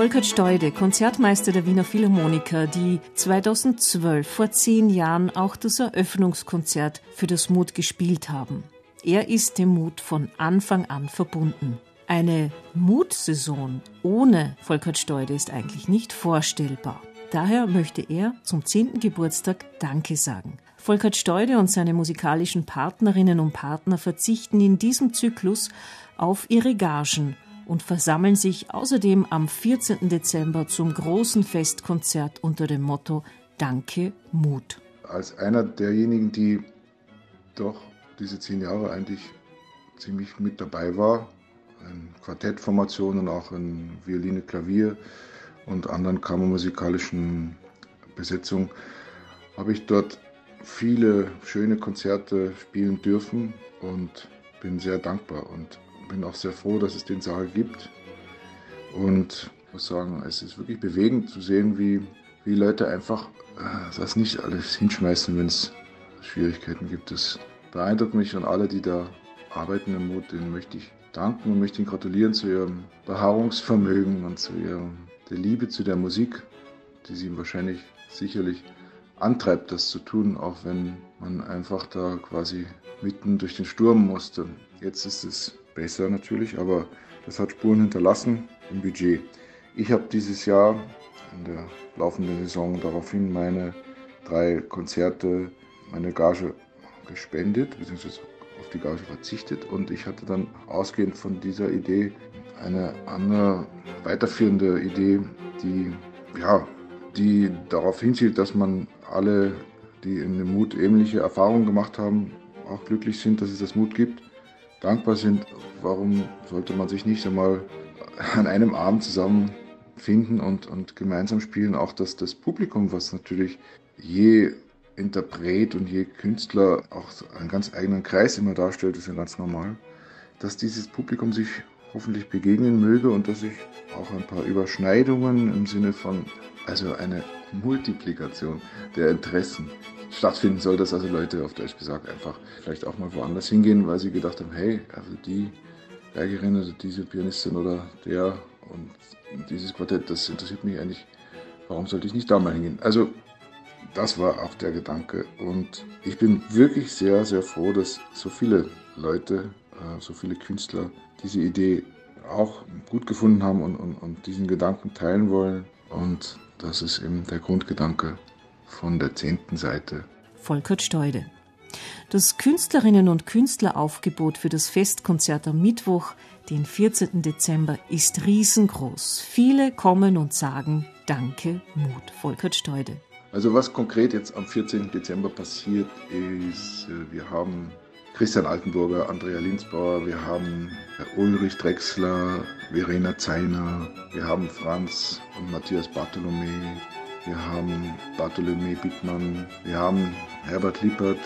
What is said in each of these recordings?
Volker Steude, Konzertmeister der Wiener Philharmoniker, die 2012 vor zehn Jahren auch das Eröffnungskonzert für das Mut gespielt haben. Er ist dem Mut von Anfang an verbunden. Eine Mutsaison ohne Volker Steude ist eigentlich nicht vorstellbar. Daher möchte er zum 10. Geburtstag Danke sagen. Volkert Steude und seine musikalischen Partnerinnen und Partner verzichten in diesem Zyklus auf ihre Gagen und versammeln sich außerdem am 14. Dezember zum großen Festkonzert unter dem Motto Danke, Mut. Als einer derjenigen, die doch diese zehn Jahre eigentlich ziemlich mit dabei war, in Quartettformationen, auch in Violine, Klavier und anderen kammermusikalischen Besetzungen, habe ich dort viele schöne Konzerte spielen dürfen und bin sehr dankbar und bin auch sehr froh, dass es den Saal gibt. Und ich muss sagen, es ist wirklich bewegend zu sehen, wie, wie Leute einfach äh, das nicht alles hinschmeißen, wenn es Schwierigkeiten gibt. Das beeindruckt mich und alle, die da arbeiten im Mut, denen möchte ich danken und möchte ihnen gratulieren zu ihrem Beharrungsvermögen und zu ihrer der Liebe zu der Musik, die sie wahrscheinlich sicherlich antreibt, das zu tun, auch wenn man einfach da quasi mitten durch den Sturm musste. Jetzt ist es besser natürlich, aber das hat Spuren hinterlassen im Budget. Ich habe dieses Jahr in der laufenden Saison daraufhin meine drei Konzerte, meine Gage gespendet, beziehungsweise auf die Gage verzichtet und ich hatte dann ausgehend von dieser Idee eine andere weiterführende Idee, die ja, die darauf hinzielt, dass man alle, die in dem Mut ähnliche Erfahrungen gemacht haben, auch glücklich sind, dass es das Mut gibt dankbar sind, warum sollte man sich nicht einmal an einem Abend zusammenfinden und, und gemeinsam spielen? Auch dass das Publikum, was natürlich je Interpret und je Künstler auch einen ganz eigenen Kreis immer darstellt, ist ja ganz normal, dass dieses Publikum sich hoffentlich begegnen möge und dass sich auch ein paar Überschneidungen im Sinne von, also eine Multiplikation der Interessen stattfinden soll, dass also Leute auf Deutsch gesagt einfach vielleicht auch mal woanders hingehen, weil sie gedacht haben, hey, also die Bergerin oder diese Pianistin oder der und dieses Quartett, das interessiert mich eigentlich, warum sollte ich nicht da mal hingehen? Also das war auch der Gedanke und ich bin wirklich sehr, sehr froh, dass so viele Leute, äh, so viele Künstler diese Idee auch gut gefunden haben und, und, und diesen Gedanken teilen wollen und das ist eben der Grundgedanke von der zehnten Seite. Volkert Steude. Das Künstlerinnen- und Künstleraufgebot für das Festkonzert am Mittwoch, den 14. Dezember, ist riesengroß. Viele kommen und sagen Danke, Mut. Volkert Steude. Also was konkret jetzt am 14. Dezember passiert ist, äh, wir haben Christian Altenburger, Andrea Linsbauer, wir haben Ulrich Drechsler, Verena Zeiner, wir haben Franz und Matthias Bartholomä, wir haben Bartolomé Bittmann, wir haben Herbert Lippert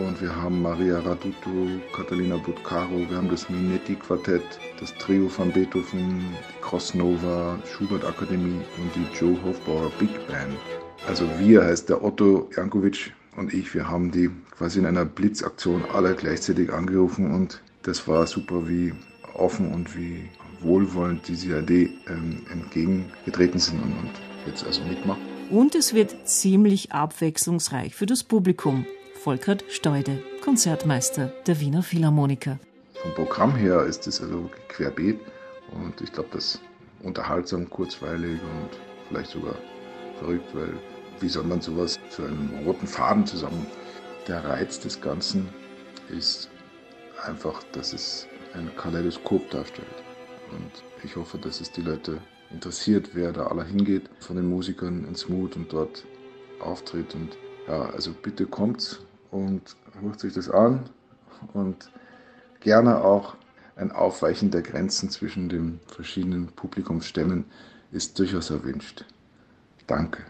und wir haben Maria Raduto, Catalina Budcaro, wir haben das Minetti-Quartett, das Trio von Beethoven, die Crossnova, Schubert Akademie und die Joe Hofbauer Big Band. Also wir heißt der Otto Jankovic und ich, wir haben die quasi in einer Blitzaktion alle gleichzeitig angerufen und das war super, wie offen und wie wohlwollend diese Idee ähm, entgegengetreten sind und, und jetzt also mitmachen. Und es wird ziemlich abwechslungsreich für das Publikum. Volkert Steude, Konzertmeister der Wiener Philharmoniker. Vom Programm her ist es also querbeet und ich glaube, das unterhaltsam, kurzweilig und vielleicht sogar verrückt, weil wie soll man sowas zu einem roten Faden zusammen? Der Reiz des Ganzen ist einfach, dass es ein Kaleidoskop darstellt. Und ich hoffe, dass es die Leute interessiert, wer da aller hingeht, von den Musikern ins Mut und dort auftritt. Und ja, also bitte kommt und hört sich das an und gerne auch ein Aufweichen der Grenzen zwischen den verschiedenen Publikumsstämmen ist durchaus erwünscht. Danke.